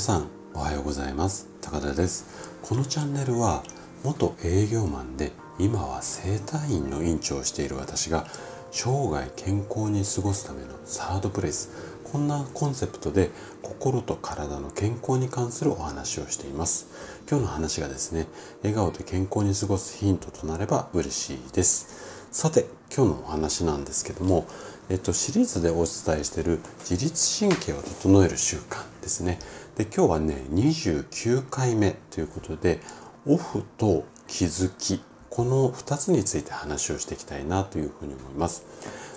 さんおはようございます。高田です。このチャンネルは元営業マンで今は整体院の院長をしている私が生涯健康に過ごすためのサードプレイス。こんなコンセプトで心と体の健康に関するお話をしています。今日の話がですね笑顔で健康に過ごすヒントとなれば嬉しいです。さて今日のお話なんですけどもえっと、シリーズでお伝えしている自律神経を整える習慣ですね。で今日はね29回目ということでオフと気づきこの2つについて話をしていきたいなというふうに思います。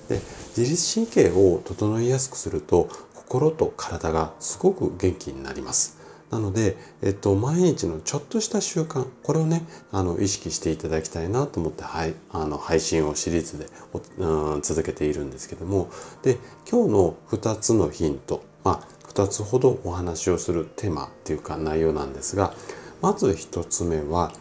で自律神経を整いやすくすると心と体がすごく元気になります。なので、えっと、毎日のちょっとした習慣、これをね、あの、意識していただきたいなと思って、はい、あの、配信をシリーズで、うん、続けているんですけども、で、今日の2つのヒント、まあ、2つほどお話をするテーマっていうか内容なんですが、まず1つ目は、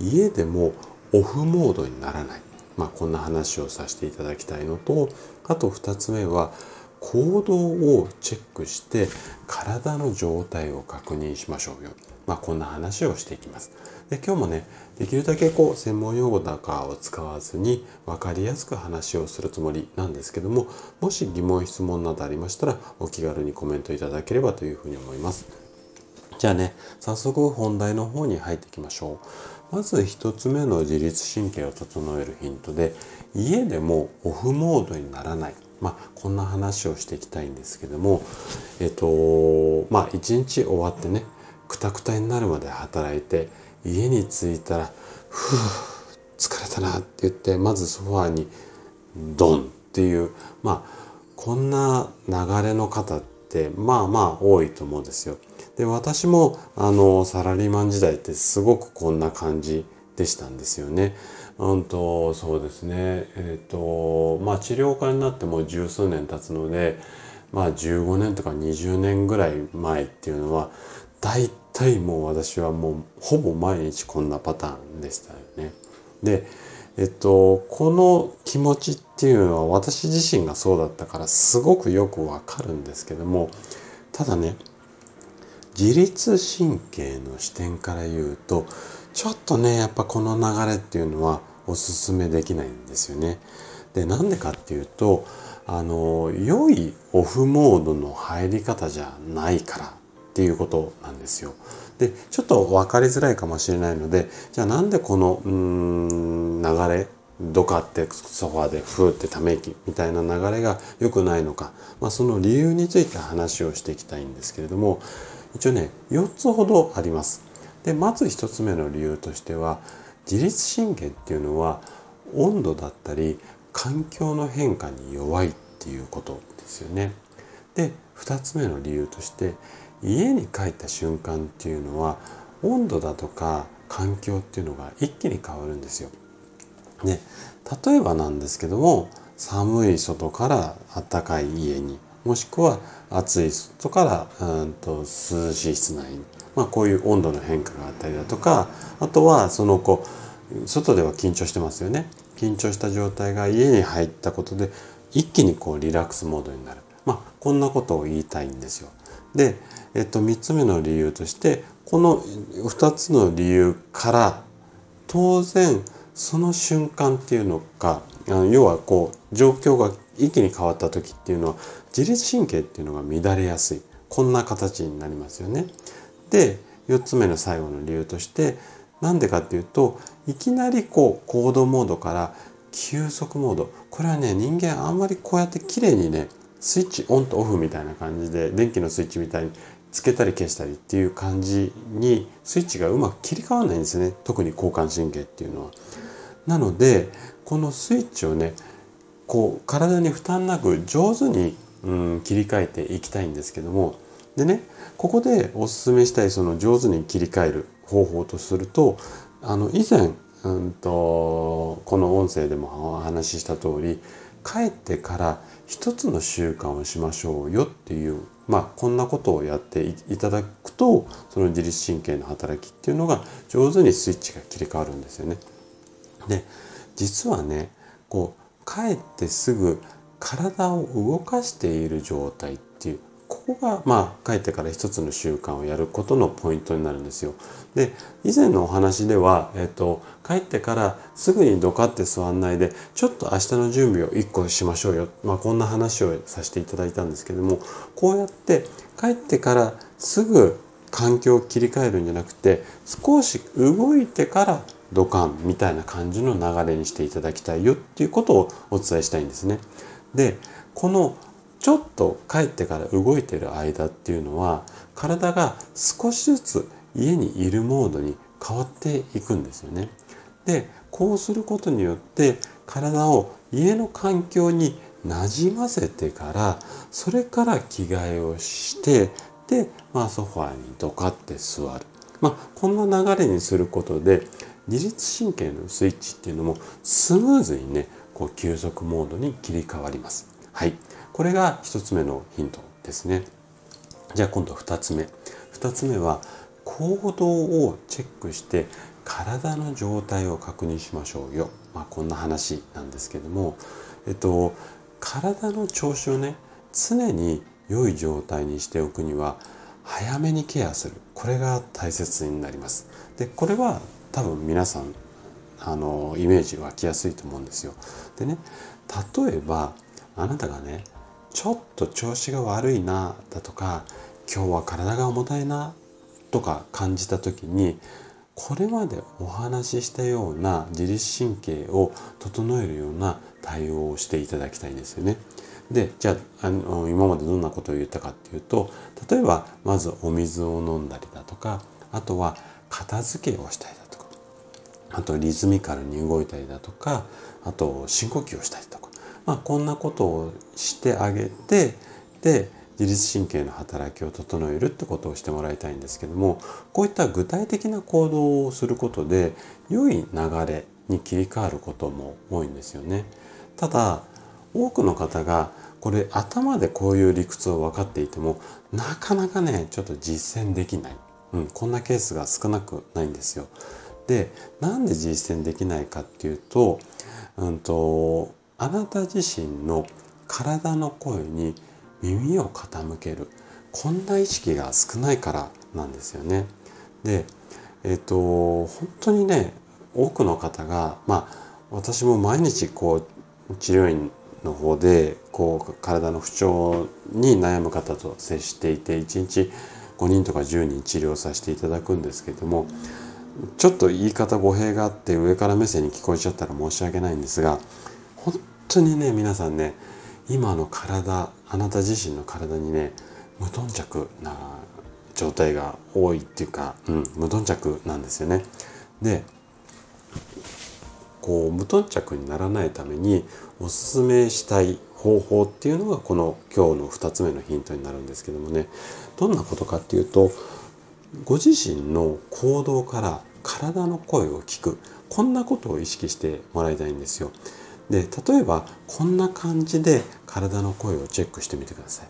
家でもオフモードにならない。まあ、こんな話をさせていただきたいのと、あと2つ目は、行動をチェックして体の状態を確認しましょうよ。まあ、こんな話をしていきます。で今日もねできるだけこう専門用語なんかを使わずに分かりやすく話をするつもりなんですけどももし疑問質問などありましたらお気軽にコメントいただければというふうに思います。じゃあね早速本題の方に入っていきましょう。まず1つ目の自律神経を整えるヒントで家でもオフモードにならないまあ、こんな話をしていきたいんですけども、えっと、まあ、一日終わってね、くたくたになるまで働いて、家に着いたら、ふぅ、疲れたなって言って、まずソファーにドンっていう、まあ、こんな流れの方って、まあまあ多いと思うんですよ。で、私も、あの、サラリーマン時代ってすごくこんな感じでしたんですよね。うんと、そうですね。えっ、ー、と、まあ治療家になっても十数年経つので、まあ15年とか20年ぐらい前っていうのは、大体もう私はもうほぼ毎日こんなパターンでしたよね。で、えっと、この気持ちっていうのは私自身がそうだったからすごくよくわかるんですけども、ただね、自律神経の視点から言うと、ちょっとね、やっぱこの流れっていうのはおすすめできないんですよね。で、なんでかっていうと、あの、良いオフモードの入り方じゃないからっていうことなんですよ。で、ちょっと分かりづらいかもしれないので、じゃあなんでこの、うん、流れ、ドカってソファーでふーってため息みたいな流れが良くないのか、まあ、その理由について話をしていきたいんですけれども、一応ね、4つほどあります。でまず1つ目の理由としては自律神経っていうのは温度だったり環境の変化に弱いっていうことですよね。で2つ目の理由として家に帰った瞬間っていうのは温度だとか環境っていうのが一気に変わるんですよ。で例えばなんですけども寒い外から暖かい家にもしくは暑い外からうんと涼しい室内にまあ、こういう温度の変化があったりだとかあとはそのこう外では緊張してますよね緊張した状態が家に入ったことで一気にこうリラックスモードになるまあこんなことを言いたいんですよ。で、えっと、3つ目の理由としてこの2つの理由から当然その瞬間っていうのが要はこう状況が一気に変わった時っていうのは自律神経っていうのが乱れやすいこんな形になりますよね。で4つ目の最後の理由としてなんでかっていうといきなりこうコードモードから急速モードこれはね人間あんまりこうやって綺麗にねスイッチオンとオフみたいな感じで電気のスイッチみたいにつけたり消したりっていう感じにスイッチがうまく切り替わらないんですね特に交感神経っていうのは。なのでこのスイッチをねこう体に負担なく上手に、うん、切り替えていきたいんですけどもでねここでおすすめしたいその上手に切り替える方法とするとあの以前、うんと、この音声でもお話しした通り帰ってから一つの習慣をしましょうよっていうまあこんなことをやっていただくとその自律神経の働きっていうのが上手にスイッチが切り替わるんですよね。で実はねこう帰ってすぐ体を動かしている状態っていうここがまあ帰ってから一つの習慣をやることのポイントになるんですよ。で以前のお話では、えっと、帰ってからすぐにドカって座んないでちょっと明日の準備を1個しましょうよ、まあ、こんな話をさせていただいたんですけどもこうやって帰ってからすぐ環境を切り替えるんじゃなくて少し動いてからドカンみたいな感じの流れにしていただきたいよっていうことをお伝えしたいんですね。でこのちょっと帰ってから動いてる間っていうのは体が少しずつ家にいるモードに変わっていくんですよね。でこうすることによって体を家の環境になじませてからそれから着替えをしてで、まあ、ソファーにドカって座る、まあ、こんな流れにすることで自律神経のスイッチっていうのもスムーズにねこう休息モードに切り替わります。はい。これが1つ目のヒントですね。じゃあ今度2つ目。2つ目は行動をチェックして体の状態を確認しましょうよ。まあこんな話なんですけども、えっと、体の調子をね、常に良い状態にしておくには早めにケアする。これが大切になります。で、これは多分皆さんあのイメージ湧きやすいと思うんですよ。でね例えばあなたがねちょっと調子が悪いなだとか今日は体が重たいなとか感じた時にこれまでお話ししたような自律神経を整えるような対応をしていただきたいんですよね。でじゃああの今までどんなことを言ったかっていうと例えばまずお水を飲んだりだとかあとは片付けをしたりだとかあとリズミカルに動いたりだとかあと深呼吸をしたりとかまあ、こんなことをしてあげてで自律神経の働きを整えるってことをしてもらいたいんですけどもこういった具体的な行動をすることで良い流れに切り替わることも多いんですよね。ただ多くの方がこれ頭でこういう理屈を分かっていてもなかなかねちょっと実践できない、うん、こんなケースが少なくないんですよ。でなんで実践できないかっていうと,、うんとあなた自身の体の声に耳を傾けるこんな意識が少ないからなんですよね。でえっ、と本当にね多くの方がまあ私も毎日こう治療院の方でこう体の不調に悩む方と接していて1日5人とか10人治療させていただくんですけどもちょっと言い方語弊があって上から目線に聞こえちゃったら申し訳ないんですが当にね皆さんね今の体あなた自身の体にね無頓着な状態が多いっていうか、うん、無頓着なんですよね。でこう無頓着にならないためにおすすめしたい方法っていうのがこの今日の2つ目のヒントになるんですけどもねどんなことかっていうとご自身の行動から体の声を聞くこんなことを意識してもらいたいんですよ。で例えばこんな感じで体の声をチェックしてみてください。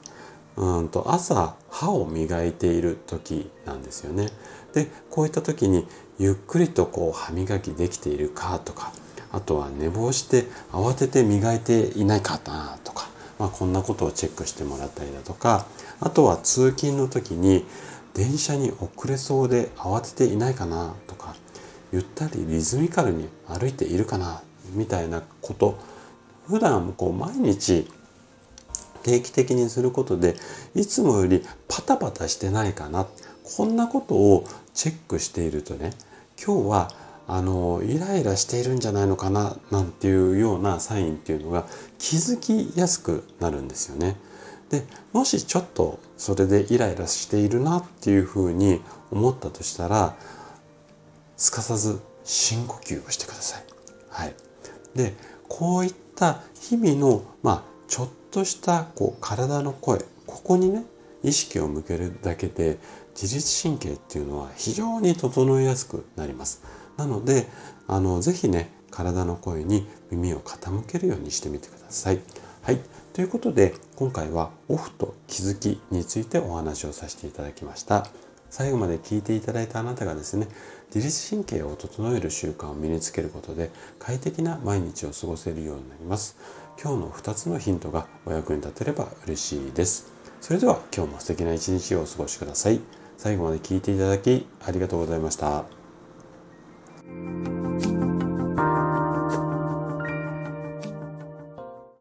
うんと朝歯を磨いている時なんですよね。でこういった時にゆっくりとこう歯磨きできているかとかあとは寝坊して慌てて磨いていないかなとか、まあ、こんなことをチェックしてもらったりだとかあとは通勤の時に電車に遅れそうで慌てていないかなとかゆったりリズミカルに歩いているかなみたいなこと普段こう毎日定期的にすることでいつもよりパタパタしてないかなこんなことをチェックしているとね今日はあのイライラしているんじゃないのかななんていうようなサインっていうのが気づきやすくなるんですよね。でもしちょっとそれでイライラしているなっていうふうに思ったとしたらすかさず深呼吸をしてください。はい、でこういった日々の、まあ、ちょっとしたこう体の声ここにね意識を向けるだけで自律神経っていうのは非常に整いやすくなります。なのであのぜひね体の声に耳を傾けるようにしてみてください。はい。ということで今回はオフと気づきについてお話をさせていただきました。最後まで聞いていただいたあなたがですね自律神経を整える習慣を身につけることで快適な毎日を過ごせるようになります今日の2つのヒントがお役に立てれば嬉しいですそれでは今日も素敵な一日をお過ごしください。最後まで聞いていただきありがとうございました。